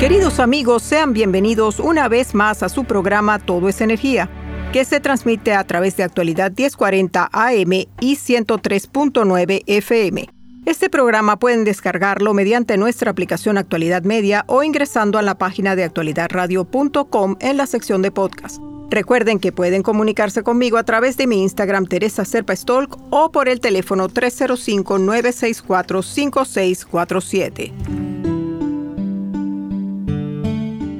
Queridos amigos, sean bienvenidos una vez más a su programa Todo es Energía, que se transmite a través de actualidad 1040 AM y 103.9 FM. Este programa pueden descargarlo mediante nuestra aplicación Actualidad Media o ingresando a la página de actualidadradio.com en la sección de podcast. Recuerden que pueden comunicarse conmigo a través de mi Instagram Teresa Serpa Stolk o por el teléfono 305-964-5647.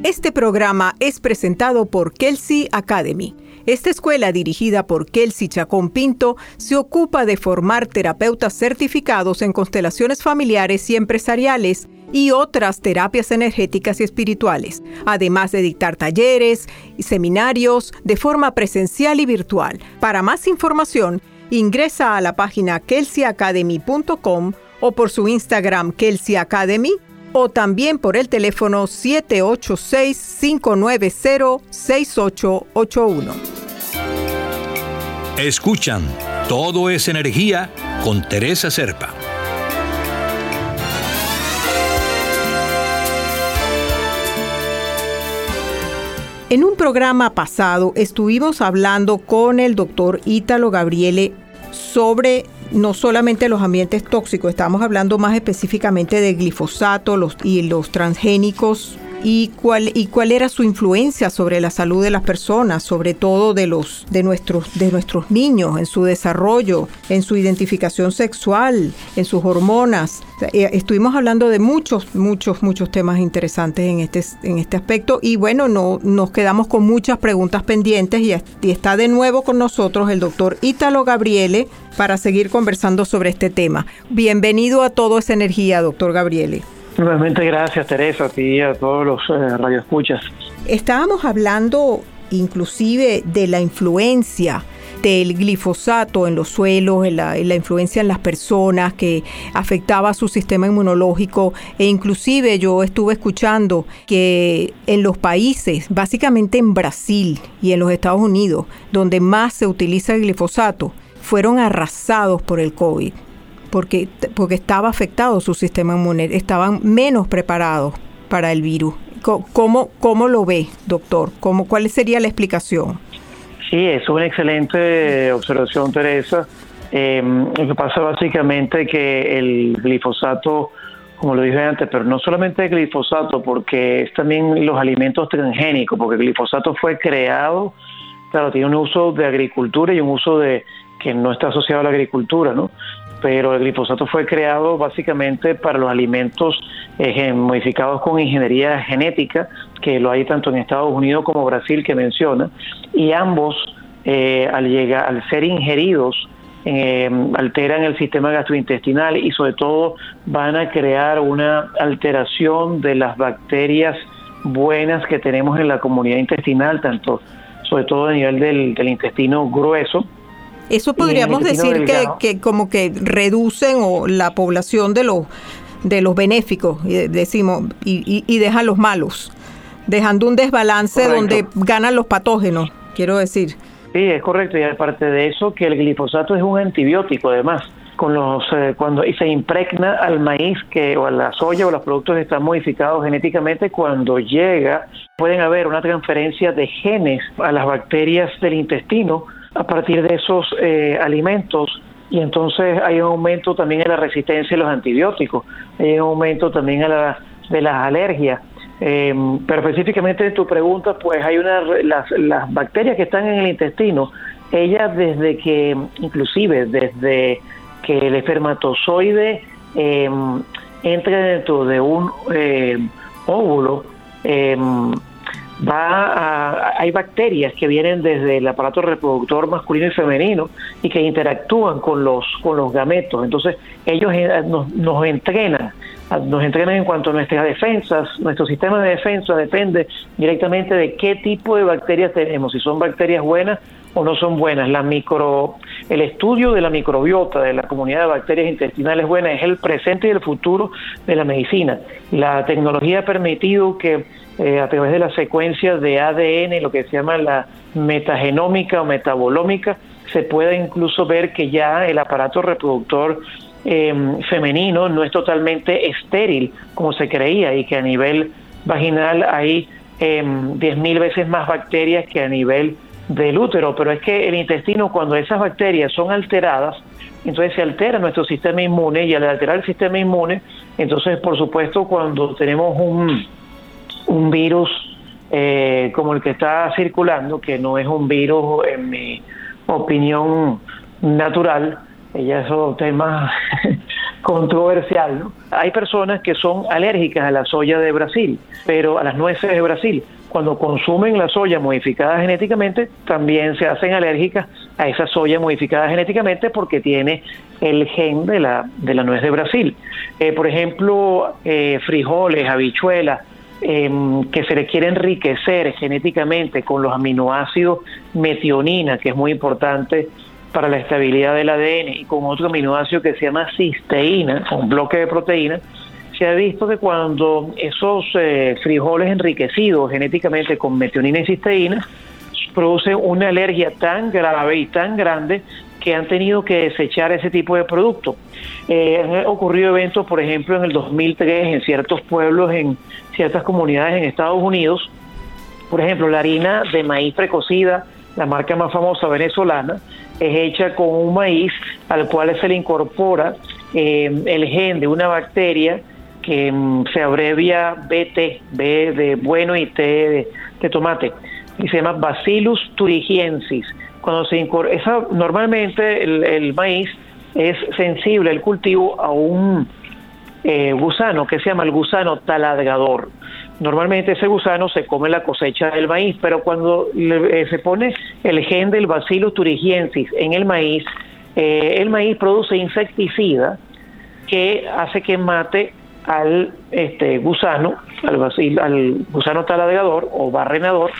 Este programa es presentado por Kelsey Academy. Esta escuela dirigida por Kelsey Chacón Pinto se ocupa de formar terapeutas certificados en constelaciones familiares y empresariales y otras terapias energéticas y espirituales, además de dictar talleres y seminarios de forma presencial y virtual. Para más información, ingresa a la página kelseyacademy.com o por su Instagram Kelsey Academy o también por el teléfono 786-590-6881. Escuchan Todo es Energía con Teresa Serpa. En un programa pasado estuvimos hablando con el doctor Ítalo Gabriele sobre no solamente los ambientes tóxicos, estamos hablando más específicamente de glifosato los, y los transgénicos y cuál y cuál era su influencia sobre la salud de las personas, sobre todo de los de nuestros de nuestros niños en su desarrollo, en su identificación sexual, en sus hormonas. Eh, estuvimos hablando de muchos muchos muchos temas interesantes en este en este aspecto y bueno, no nos quedamos con muchas preguntas pendientes y, y está de nuevo con nosotros el doctor Ítalo Gabriele para seguir conversando sobre este tema. Bienvenido a Todo esa energía, doctor Gabriele. Nuevamente gracias Teresa, a ti y a todos los eh, radioescuchas. Estábamos hablando inclusive de la influencia del glifosato en los suelos, en la, influencia en las personas que afectaba su sistema inmunológico e inclusive yo estuve escuchando que en los países, básicamente en Brasil y en los Estados Unidos, donde más se utiliza el glifosato, fueron arrasados por el COVID porque, porque estaba afectado su sistema inmune, estaban menos preparados para el virus. ¿Cómo, cómo lo ve, doctor? ¿Cómo, ¿Cuál sería la explicación? Sí, es una excelente observación, Teresa. Em, lo que pasa básicamente que el glifosato, como lo dije antes, pero no solamente el glifosato, porque es también los alimentos transgénicos, porque el glifosato fue creado, claro, tiene un uso de agricultura y un uso de que no está asociado a la agricultura, ¿no? Pero el glifosato fue creado básicamente para los alimentos eh, modificados con ingeniería genética, que lo hay tanto en Estados Unidos como Brasil que menciona, y ambos eh, al, llegar, al ser ingeridos eh, alteran el sistema gastrointestinal y sobre todo van a crear una alteración de las bacterias buenas que tenemos en la comunidad intestinal, tanto sobre todo a nivel del, del intestino grueso, eso podríamos decir que, que, como que reducen o la población de los de los benéficos, decimos, y, y, dejan los malos, dejando un desbalance donde ganan los patógenos, quiero decir. Sí, es correcto, y aparte de eso, que el glifosato es un antibiótico además con los eh, cuando y se impregna al maíz que o a la soya o los productos que están modificados genéticamente cuando llega pueden haber una transferencia de genes a las bacterias del intestino a partir de esos eh, alimentos y entonces hay un aumento también en la resistencia a los antibióticos, hay un aumento también a la, de las alergias. Eh, pero específicamente en tu pregunta, pues hay una las, las bacterias que están en el intestino, ellas desde que, inclusive desde que el espermatozoide eh, entra dentro de un eh, óvulo, va hay bacterias que vienen desde el aparato reproductor masculino y femenino y que interactúan con los con los gametos. Entonces ellos eh, nos, nos entrenan nos entrenan en cuanto a nuestras defensas. Nuestro sistema de defensa depende directamente de qué tipo de bacterias tenemos si son bacterias buenas o no son buenas. La micro el estudio de la microbiota de la comunidad de bacterias intestinales buenas es el presente y el futuro de la medicina. La tecnología ha permitido que eh, a través de las secuencias de ADN, lo que se llama la metagenómica o metabolómica, se puede incluso ver que ya el aparato reproductor em, femenino no es totalmente estéril como se creía y que a nivel vaginal hay eh, 10.000 veces más bacterias que a nivel del útero, pero es que el intestino cuando esas bacterias son alteradas, entonces se altera nuestro sistema inmune y al alterar el sistema inmune, entonces por supuesto cuando tenemos un un virus eh, como el que está circulando, que no es un virus, en mi opinión, natural, ya es un tema controversial. Hay personas que son alérgicas a la soya de Brasil, pero a las nueces de Brasil. Cuando consumen la soya modificada genéticamente, también se hacen alérgicas a esa soya modificada genéticamente porque tiene el gen de la, de la nuez de Brasil. Eh, por ejemplo, eh, frijoles, habichuelas, Em, que se le quiere enriquecer genéticamente con los aminoácidos metionina, que es muy importante para la estabilidad del ADN, y con otro aminoácido que se llama cisteína, un bloque de proteína, se ha visto que cuando esos eh, frijoles enriquecidos genéticamente con metionina y cisteína producen una alergia tan grave y tan grande que han tenido que desechar ese tipo de producto. Eh, han ocurrido eventos, por ejemplo, en el 2003 en ciertos pueblos, en ciertas comunidades en Estados Unidos. Por ejemplo, la harina de maíz precocida, la marca más famosa venezolana, es hecha con un maíz al cual se le incorpora eh, el gen de una bacteria que mm, se abrevia BT, B de bueno y T de, tomate, y se llama Bacillus thuringiensis cuando se incorpora, normalmente el, maíz es sensible el cultivo a un eh, gusano que se llama el gusano taladrador. Normalmente ese gusano se come la cosecha del maíz, pero cuando eh, se pone el gen del Bacillus thuringiensis en el maíz, eh, el maíz produce insecticida que hace que mate al este gusano, al, al gusano o barrenador,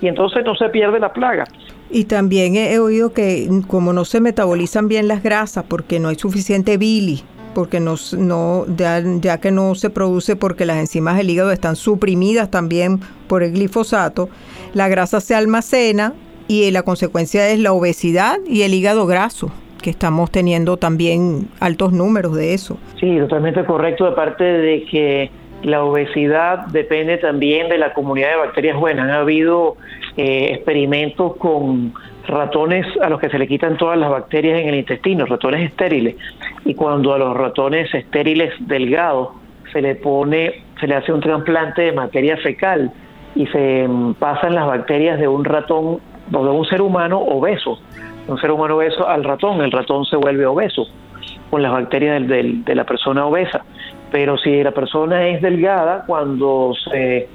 y entonces no se pierde la plaga. Y también he, oído que como no se metabolizan bien las grasas porque no hay suficiente bili, porque no, no ya, que no se produce porque las enzimas del hígado están suprimidas también por el glifosato, la grasa se almacena y la consecuencia es la obesidad y el hígado graso estamos teniendo también altos números de eso. Sí, totalmente correcto, de parte de que la obesidad depende también de la comunidad de bacterias buenas. Ha habido eh, experimentos con ratones a los que se le quitan todas las bacterias en el intestino, ratones estériles, y cuando a los ratones estériles delgados se le pone, se le hace un trasplante de materia fecal y se mm, pasan las bacterias de un ratón o de un ser humano obeso, un ser humano obeso al ratón, el ratón se vuelve obeso con las bacterias de la persona obesa. Pero si la persona es delgada, cuando se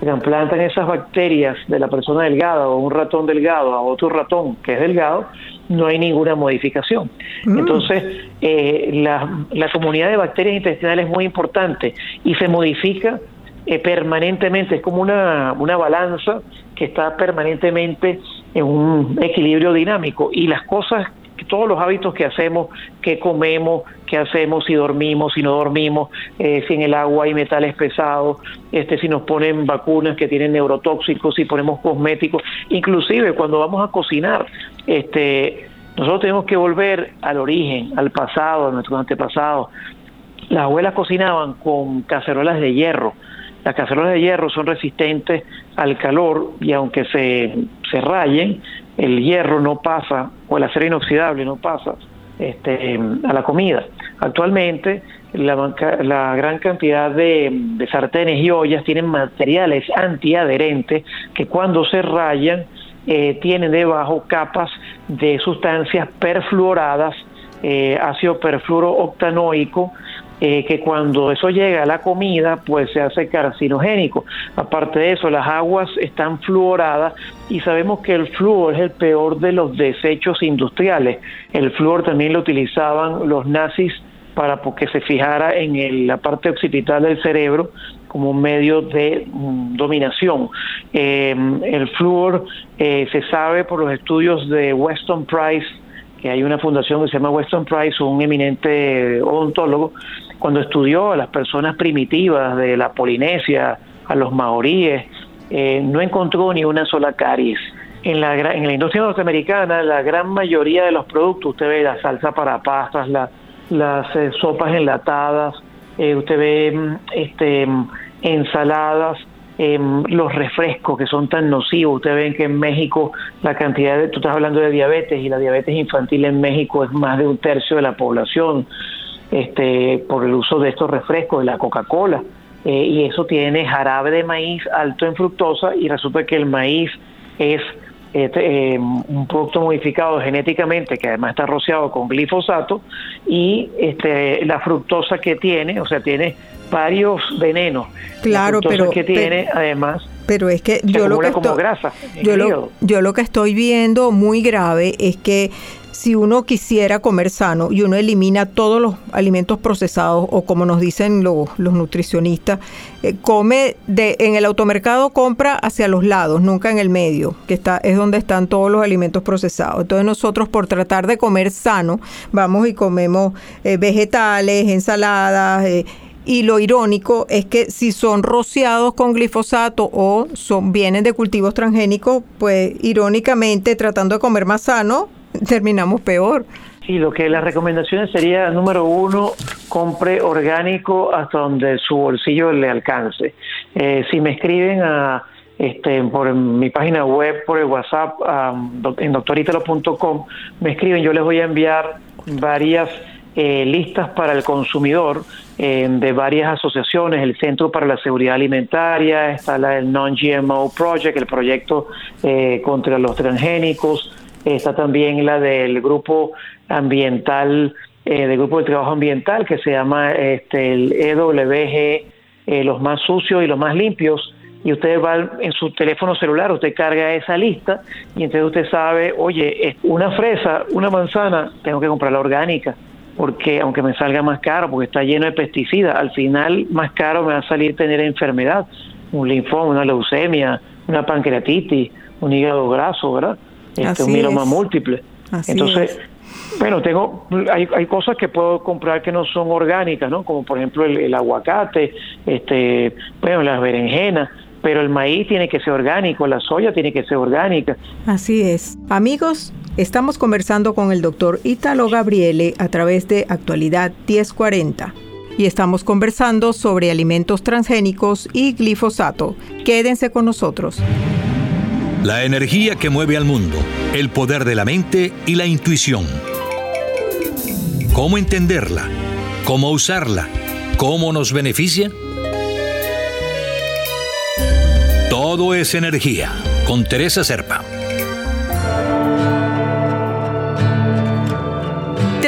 trasplantan esas bacterias de la persona delgada o un ratón delgado a otro ratón que es delgado, no hay ninguna modificación. Mm. Entonces, eh, la, la, comunidad de bacterias intestinales es muy importante y se modifica eh, permanentemente, es como una, una balanza que está permanentemente en un equilibrio dinámico y las cosas todos los hábitos que hacemos, que comemos, que hacemos, si dormimos, si no dormimos, eh, si en el agua hay metales pesados, este, si nos ponen vacunas que tienen neurotóxicos, si ponemos cosméticos, inclusive cuando vamos a cocinar, este, nosotros tenemos que volver al origen, al pasado, a nuestros antepasados. Las abuelas cocinaban con cacerolas de hierro. Las cacerolas de hierro son resistentes al calor y aunque se, se rayen, el hierro no pasa, o el acero inoxidable no pasa este, a la comida. Actualmente la, gran cantidad de, sartenes y ollas tienen materiales antiadherentes que cuando se rayan eh, tienen debajo capas de sustancias perfluoradas, eh, ácido perfluorooctanoico, eh, que cuando eso llega a la comida, pues se hace carcinogénico. Aparte de eso, las aguas están fluoradas y sabemos que el flúor es el peor de los desechos industriales. El flúor también lo utilizaban los nazis para que se fijara en la parte occipital del cerebro como un medio de mm, dominación. Em, el flúor eh, se sabe por los estudios de Weston Price, que hay una fundación que se llama Weston Price, un eminente odontólogo, cuando estudió a las personas primitivas de la Polinesia, a los maoríes, eh, no encontró ni una sola caries. En la, en la industria norteamericana, la gran mayoría de los productos, usted ve la salsa para pastas, la, las eh, sopas enlatadas, eh, usted ve mm, este, mm, ensaladas, em, los refrescos que son tan nocivos. Usted ve que en México la cantidad de, tú estás hablando de diabetes y la diabetes infantil en México es más de un tercio de la población este, por el uso de estos refrescos, de la Coca-Cola. Eh, y eso tiene jarabe de maíz alto en fructosa y resulta que el maíz es este, eh, un producto modificado genéticamente que además está rociado con glifosato y este, la fructosa que tiene, o sea, tiene varios venenos. Claro, pero que tiene además pero es que yo lo que estoy, yo yo lo que estoy viendo muy grave es que si uno quisiera comer sano y uno elimina todos los alimentos procesados o como nos dicen los, nutricionistas, eh, come de, en el automercado compra hacia los lados, nunca en el medio, que está es donde están todos los alimentos procesados. Entonces nosotros por tratar de comer sano, vamos y comemos eh, vegetales, ensaladas, eh, y lo irónico es que si son rociados con glifosato o son vienen de cultivos transgénicos, pues irónicamente tratando de comer más sano, terminamos peor. Sí, lo que las recomendaciones sería, número uno, compre orgánico hasta donde su bolsillo le alcance. Eh, si me escriben a este, por mi página web, por el WhatsApp, en doctoritalo.com, me escriben, yo les voy a enviar varias eh, listas para el consumidor eh, de varias asociaciones, el Centro para la Seguridad Alimentaria, está la del Non-GMO Project, el proyecto contra los transgénicos, está también la del grupo ambiental, eh, del grupo de trabajo ambiental que se llama este, el EWG, eh, los más sucios y los más limpios. Y usted va en su teléfono celular, usted carga esa lista y entonces usted sabe, oye, una fresa, una manzana, tengo que comprarla orgánica porque aunque me salga más caro, porque está lleno de pesticidas, al final más caro me va a salir tener enfermedad, un linfoma, una leucemia, una pancreatitis, un hígado graso, ¿verdad? Este, un mieloma múltiple. Entonces, bueno, tengo, hay, hay cosas que puedo comprar que no son orgánicas, ¿no? Como por ejemplo el, aguacate, este, bueno, las berenjenas, pero el maíz tiene que ser orgánico, la soya tiene que ser orgánica. Así es. Amigos, estamos conversando con el doctor Italo Gabriele a través de Actualidad 1040 y estamos conversando sobre alimentos transgénicos y glifosato. Quédense con nosotros. La energía que mueve al mundo, el poder de la mente y la intuición. ¿Cómo entenderla? ¿Cómo usarla? ¿Cómo nos beneficia? Todo es energía, con Teresa Serpa.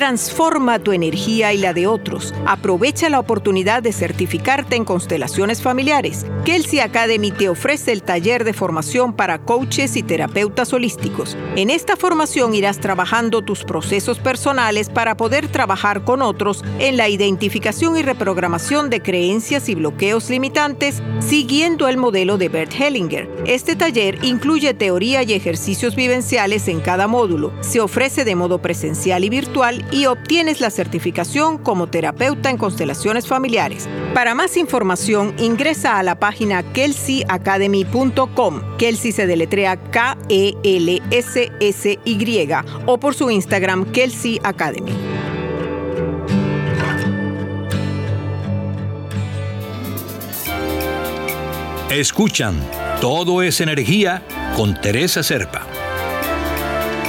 Transforma tu energía y la de otros. Aprovecha la oportunidad de certificarte en constelaciones familiares. Kelsey Academy te ofrece el taller de formación para coaches y terapeutas holísticos. En esta formación irás trabajando tus procesos personales para poder trabajar con otros en la identificación y reprogramación de creencias y bloqueos limitantes siguiendo el modelo de Bert Hellinger. Este taller incluye teoría y ejercicios vivenciales en cada módulo. Se ofrece de modo presencial y virtual obtienes la certificación como terapeuta en constelaciones familiares. Para más información, ingresa a la página kelseyacademy.com. Kelsey se deletrea K-E-L-S-S-Y o por su Instagram Kelsey Academy. Escuchan, todo es energía con Teresa Serpa.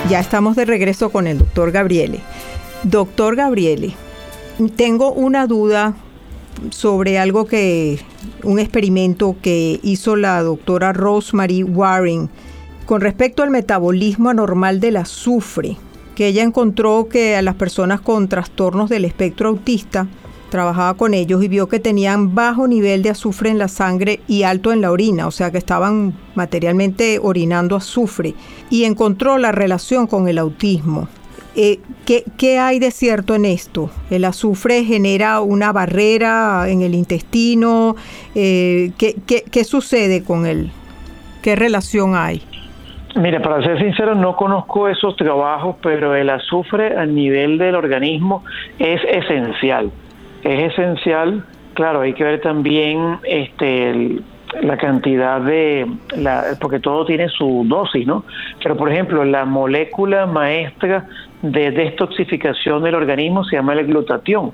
Ya estamos de regreso con el doctor Gabriele. Doctor Gabriele, tengo una duda sobre algo que, un experimento que hizo la doctora Rosemary Warren con respecto al metabolismo anormal del azufre, que ella encontró que a las personas con trastornos del espectro autista, trabajaba con ellos y vio que tenían bajo nivel de azufre en la sangre y alto en la orina, o sea que estaban materialmente orinando azufre, y encontró la relación con el autismo. Eh, ¿qué, hay de cierto en esto? ¿El azufre genera una barrera en el intestino? Eh, ¿qué, sucede con él? ¿Qué relación hay? Mire, para ser sincero, no conozco esos trabajos, pero el azufre a nivel del organismo es esencial. Es esencial, claro, hay que ver también este, la cantidad de, porque todo tiene su dosis, ¿no? Pero por ejemplo, la molécula maestra de detoxificación del organismo se llama el glutatión.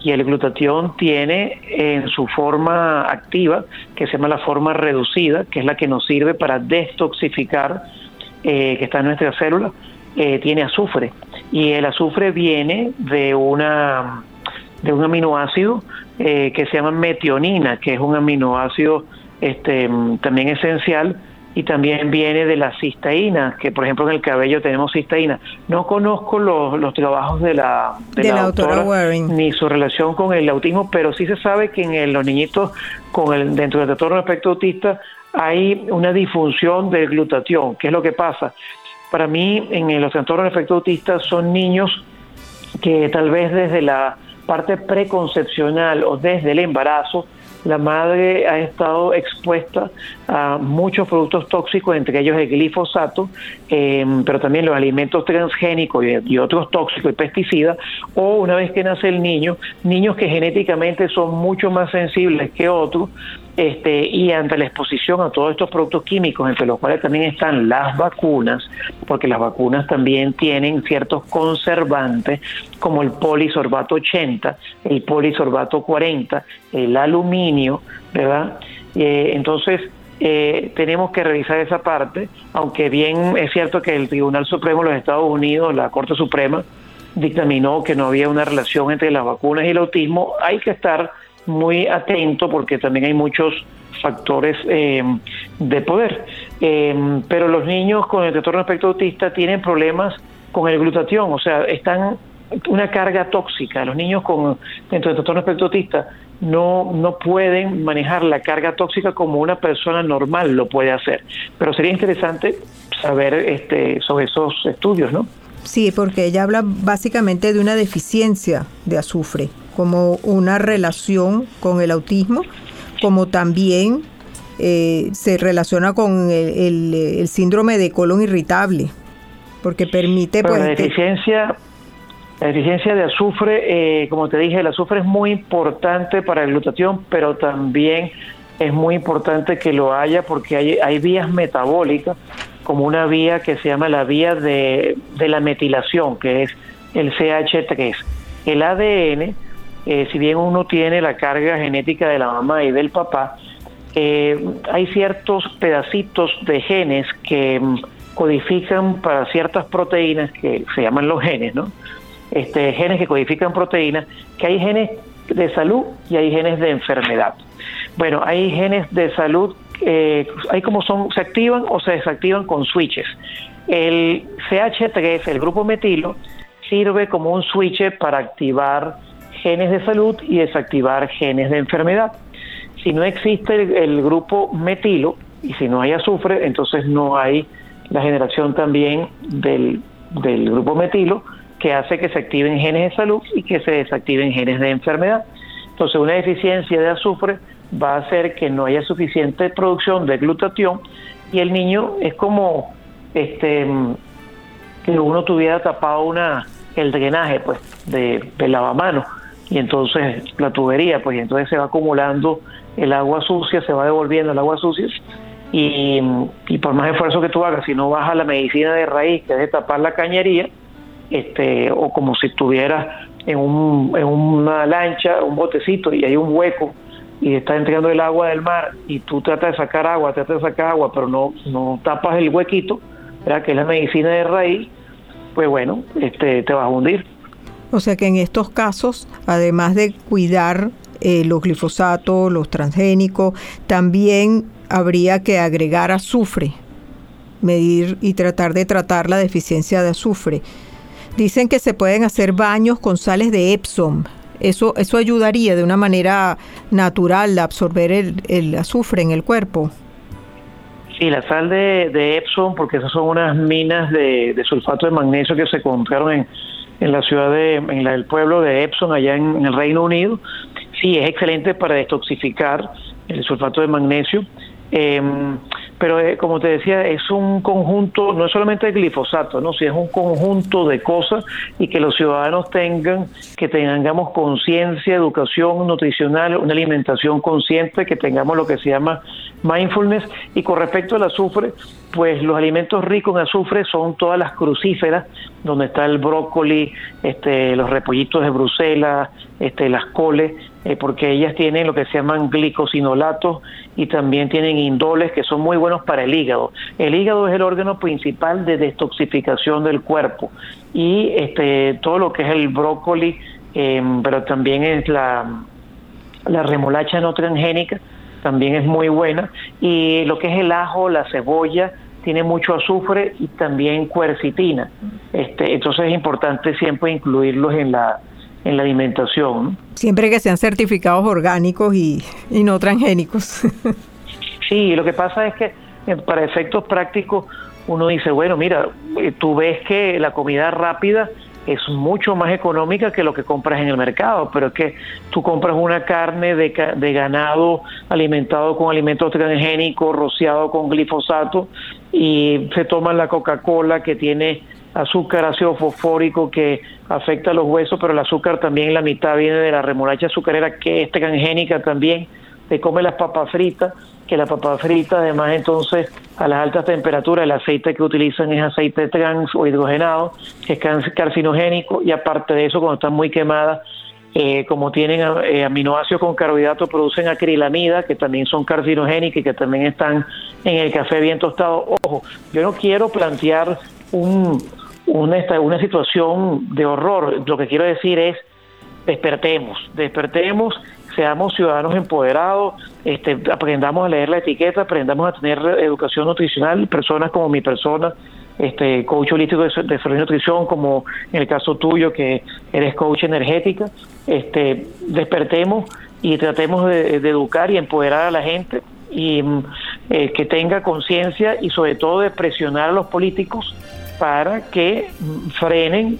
Y el glutatión tiene en su forma activa, que se llama la forma reducida, que es la que nos sirve para detoxificar, eh, que está en nuestras células, eh, tiene azufre. Y el azufre viene de una de un aminoácido eh, que se llama metionina, que es un aminoácido este, también esencial y también viene de la cisteína, que por ejemplo en el cabello tenemos cisteína. No conozco los, los trabajos de la, de, la, autora, ni su relación con el autismo, pero sí se sabe que en los niñitos con el, dentro del trastorno espectro autista hay una disfunción del glutatión. ¿Qué es lo que pasa? Para mí, en los trastornos de efecto autista son niños que tal vez desde la parte preconcepcional o desde el embarazo la madre ha estado expuesta a muchos productos tóxicos, entre ellos el glifosato, em, pero también los alimentos transgénicos y, otros tóxicos y pesticidas, o una vez que nace el niño, niños que genéticamente son mucho más sensibles que otros, este, y ante la exposición a todos estos productos químicos, entre los cuales también están las vacunas, porque las vacunas también tienen ciertos conservantes como el polisorbato 80, el polisorbato 40, el aluminio, ¿verdad? Eh, entonces, eh, tenemos que revisar esa parte, aunque bien es cierto que el Tribunal Supremo de los Estados Unidos, la Corte Suprema, dictaminó que no había una relación entre las vacunas y el autismo, hay que estar muy atento porque también hay muchos factores eh, de poder. Eh, pero los niños con el trastorno espectro autista tienen problemas con el glutatión, o sea, están una carga tóxica. Los niños con dentro del trastorno espectro autista no, no pueden manejar la carga tóxica como una persona normal lo puede hacer. Pero sería interesante saber este, sobre esos estudios, ¿no? Sí, porque ella habla básicamente de una deficiencia de azufre, como una relación con el autismo, como también eh, se relaciona con el, síndrome de colon irritable, porque permite... pues, la deficiencia... La deficiencia de azufre, eh, como te dije, el azufre es muy importante para la glutatión, pero también es muy importante que lo haya porque hay, hay vías metabólicas como una vía que se llama la vía de, la metilación, que es el CH3. El ADN, eh, si bien uno tiene la carga genética de la mamá y del papá, eh, hay ciertos pedacitos de genes que mm, codifican para ciertas proteínas que se llaman los genes, ¿no? Este, genes que codifican proteínas, que hay genes de salud y hay genes de enfermedad. Bueno, hay genes de salud eh, hay como son, se activan o se desactivan con switches. El CH3, el grupo metilo, sirve como un switch para activar genes de salud y desactivar genes de enfermedad. Si no existe el, grupo metilo y si no hay azufre, entonces no hay la generación también del, del grupo metilo que hace que se activen genes de salud y que se desactiven genes de enfermedad. Entonces, una deficiencia de azufre va a hacer que no haya suficiente producción de glutatión y el niño es como este que uno tuviera tapado una el drenaje pues de, de lavamanos y entonces la tubería pues y entonces se va acumulando el agua sucia se va devolviendo el agua sucia y, y por más esfuerzo que tú hagas si no baja la medicina de raíz que es de tapar la cañería este o como si estuvieras en, un, en una lancha un botecito y hay un hueco y está entrando el agua del mar y tú tratas de sacar agua, tratas de sacar agua, pero no, no tapas el huequito, ¿verdad? que es la medicina de raíz, pues bueno, este, te vas a hundir. O sea que en estos casos, además de cuidar eh, los glifosatos, los transgénicos, también habría que agregar azufre, medir y tratar de tratar la deficiencia de azufre. Dicen que se pueden hacer baños con sales de Epsom. Eso, eso ayudaría de una manera natural a absorber el, azufre en el cuerpo. Sí, la sal de, Epsom, porque esas son unas minas de, sulfato de magnesio que se encontraron en, en la ciudad de, en el pueblo de Epsom, allá en, el Reino Unido. Sí, es excelente para detoxificar el sulfato de magnesio. Eh, pero eh, como te decía, es un conjunto, no es solamente el glifosato, ¿no? Si es un conjunto de cosas y que los ciudadanos tengan, que tengamos conciencia, educación nutricional, una alimentación consciente, que tengamos lo que se llama mindfulness. Y con respecto al azufre, pues los alimentos ricos en azufre son todas las crucíferas, donde está el brócoli, este, los repollitos de Bruselas, este, las coles, eh, porque ellas tienen lo que se llaman glicosinolatos y también tienen indoles que son muy buenos para el hígado. El hígado es el órgano principal de detoxificación del cuerpo y este, todo lo que es el brócoli, em, pero también es la, la remolacha no transgénica, también es muy buena y lo que es el ajo, la cebolla, tiene mucho azufre y también cuercitina. Este, entonces es importante siempre incluirlos en la en la alimentación. Siempre que sean certificados orgánicos y, no transgénicos. sí, lo que pasa es que eh, para efectos prácticos uno dice, bueno, mira, eh, tú ves que la comida rápida es mucho más económica que lo que compras en el mercado, pero es que tú compras una carne de, de ganado alimentado con alimentos transgénicos, rociado con glifosato, y se toma la Coca-Cola que tiene azúcar ácido fosfórico que afecta a los huesos, pero el azúcar también la mitad viene de la remolacha azucarera que es transgénica también, te come las papas fritas, que la papa frita además entonces a las altas temperaturas el aceite que utilizan es aceite trans o hidrogenado, que es carcinogénico y aparte de eso cuando están muy quemadas eh, como tienen eh, aminoácidos con carbohidratos, producen acrilamida, que también son carcinogénicas y que también están en el café bien tostado. Ojo, yo no quiero plantear un, una, una situación de horror. Lo que quiero decir es, despertemos, despertemos, seamos ciudadanos empoderados, este, aprendamos a leer la etiqueta, aprendamos a tener educación nutricional, personas como mi persona, este coach holístico de, de salud y nutrición, como en el caso tuyo que eres coach energética, este, despertemos y tratemos de, educar y empoderar a la gente y eh, que tenga conciencia y sobre todo de presionar a los políticos para que frenen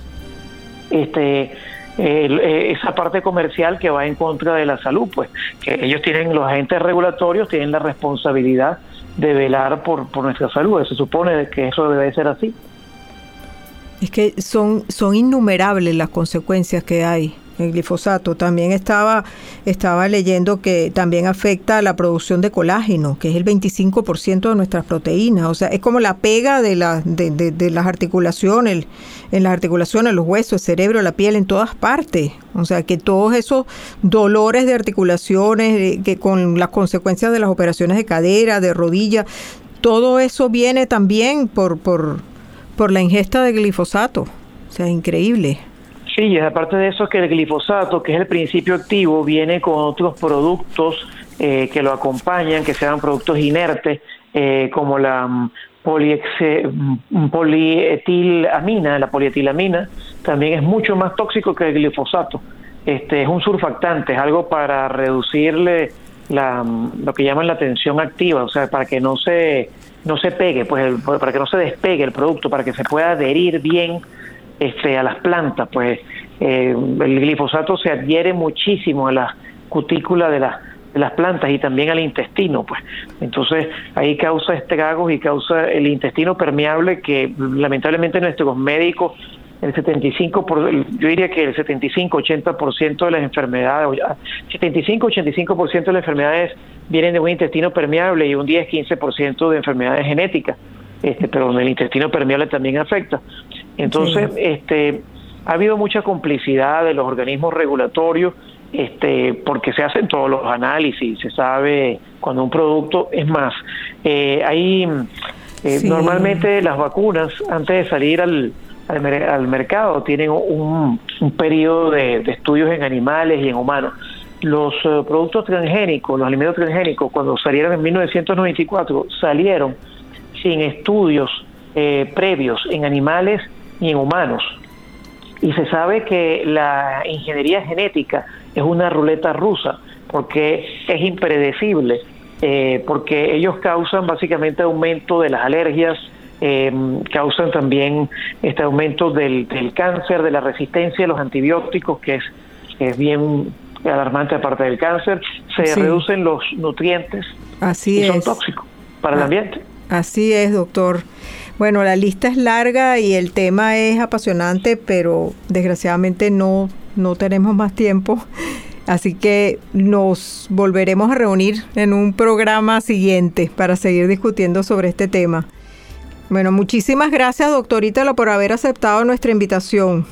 este eh, esa parte comercial que va en contra de la salud, pues que ellos tienen, los agentes regulatorios tienen la responsabilidad de velar por, por nuestra salud, se supone que eso debe ser así. Es que son, son innumerables las consecuencias que hay el glifosato. También estaba, estaba leyendo que también afecta a la producción de colágeno, que es el 25% de nuestras proteínas. O sea, es como la pega de, la, de, de, las articulaciones, en las articulaciones, los huesos, el cerebro, la piel, en todas partes. O sea, que todos esos dolores de articulaciones, eh, que con las consecuencias de las operaciones de cadera, de rodilla, todo eso viene también por, por, por la ingesta de glifosato. O sea, increíble. Sí, y aparte de eso que el glifosato, que es el principio activo, viene con otros productos eh, que lo acompañan, que sean productos inertes, eh, como la mm, mm, polietilamina, la polietilamina, también es mucho más tóxico que el glifosato. Este es un surfactante, es algo para reducirle la, mm, lo que llaman la tensión activa, o sea, para que no se no se pegue, pues para que no se despegue el producto, para que se pueda adherir bien este, a las plantas, pues eh, el glifosato se adhiere muchísimo a la cutícula de, de las plantas y también al intestino, pues. Entonces ahí causa estragos y causa el intestino permeable que lamentablemente nuestros médicos el 75 por, yo diría que el 75 80% de las enfermedades 75 85% de las enfermedades vienen de un intestino permeable y un 10 15% de enfermedades genéticas este pero el intestino permeable también afecta entonces, este, ha habido mucha complicidad de los organismos regulatorios, este, porque se hacen todos los análisis, se sabe cuando un producto es más. Eh, hay eh, normalmente las vacunas antes de salir al, al, mercado tienen un, periodo de, estudios en animales y en humanos. Los eh, productos transgénicos, los alimentos transgénicos, cuando salieron en 1994, salieron sin estudios eh, previos en animales y en humanos. Y se sabe que la ingeniería genética es una ruleta rusa porque es impredecible, eh, porque ellos causan básicamente aumento de las alergias, Em, causan también este aumento del, cáncer, de la resistencia a los antibióticos, que es, es bien alarmante aparte del cáncer, se reducen los nutrientes Así y son tóxicos para el ah, ambiente. Así es, doctor. Bueno, la lista es larga y el tema es apasionante, pero desgraciadamente no, no tenemos más tiempo. Así que nos volveremos a reunir en un programa siguiente para seguir discutiendo sobre este tema. Bueno, muchísimas gracias, doctor Ítalo, por haber aceptado nuestra invitación.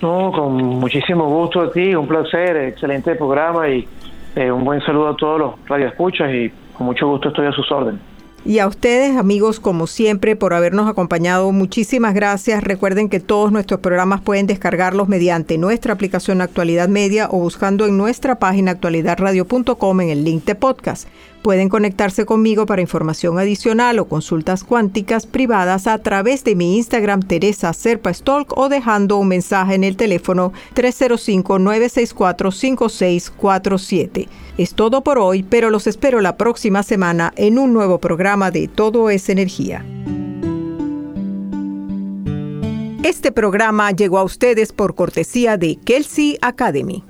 No, con muchísimo gusto a ti, un placer, excelente programa y eh, un buen saludo a todos los radioescuchas y con mucho gusto estoy a sus órdenes. Y a ustedes, amigos, como siempre, por habernos acompañado, muchísimas gracias. Recuerden que todos nuestros programas pueden descargarlos mediante nuestra aplicación Actualidad Media o buscando en nuestra página actualidadradio.com en el link de podcast. Pueden conectarse conmigo para información adicional o consultas cuánticas privadas a través de mi Instagram Teresa Serpa Stolk o dejando un mensaje en el teléfono 305-964-5647. Es todo por hoy, pero los espero la próxima semana en un nuevo programa de Todo es Energía. Este programa llegó a ustedes por cortesía de Kelsey Academy.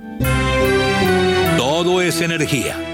Todo es energía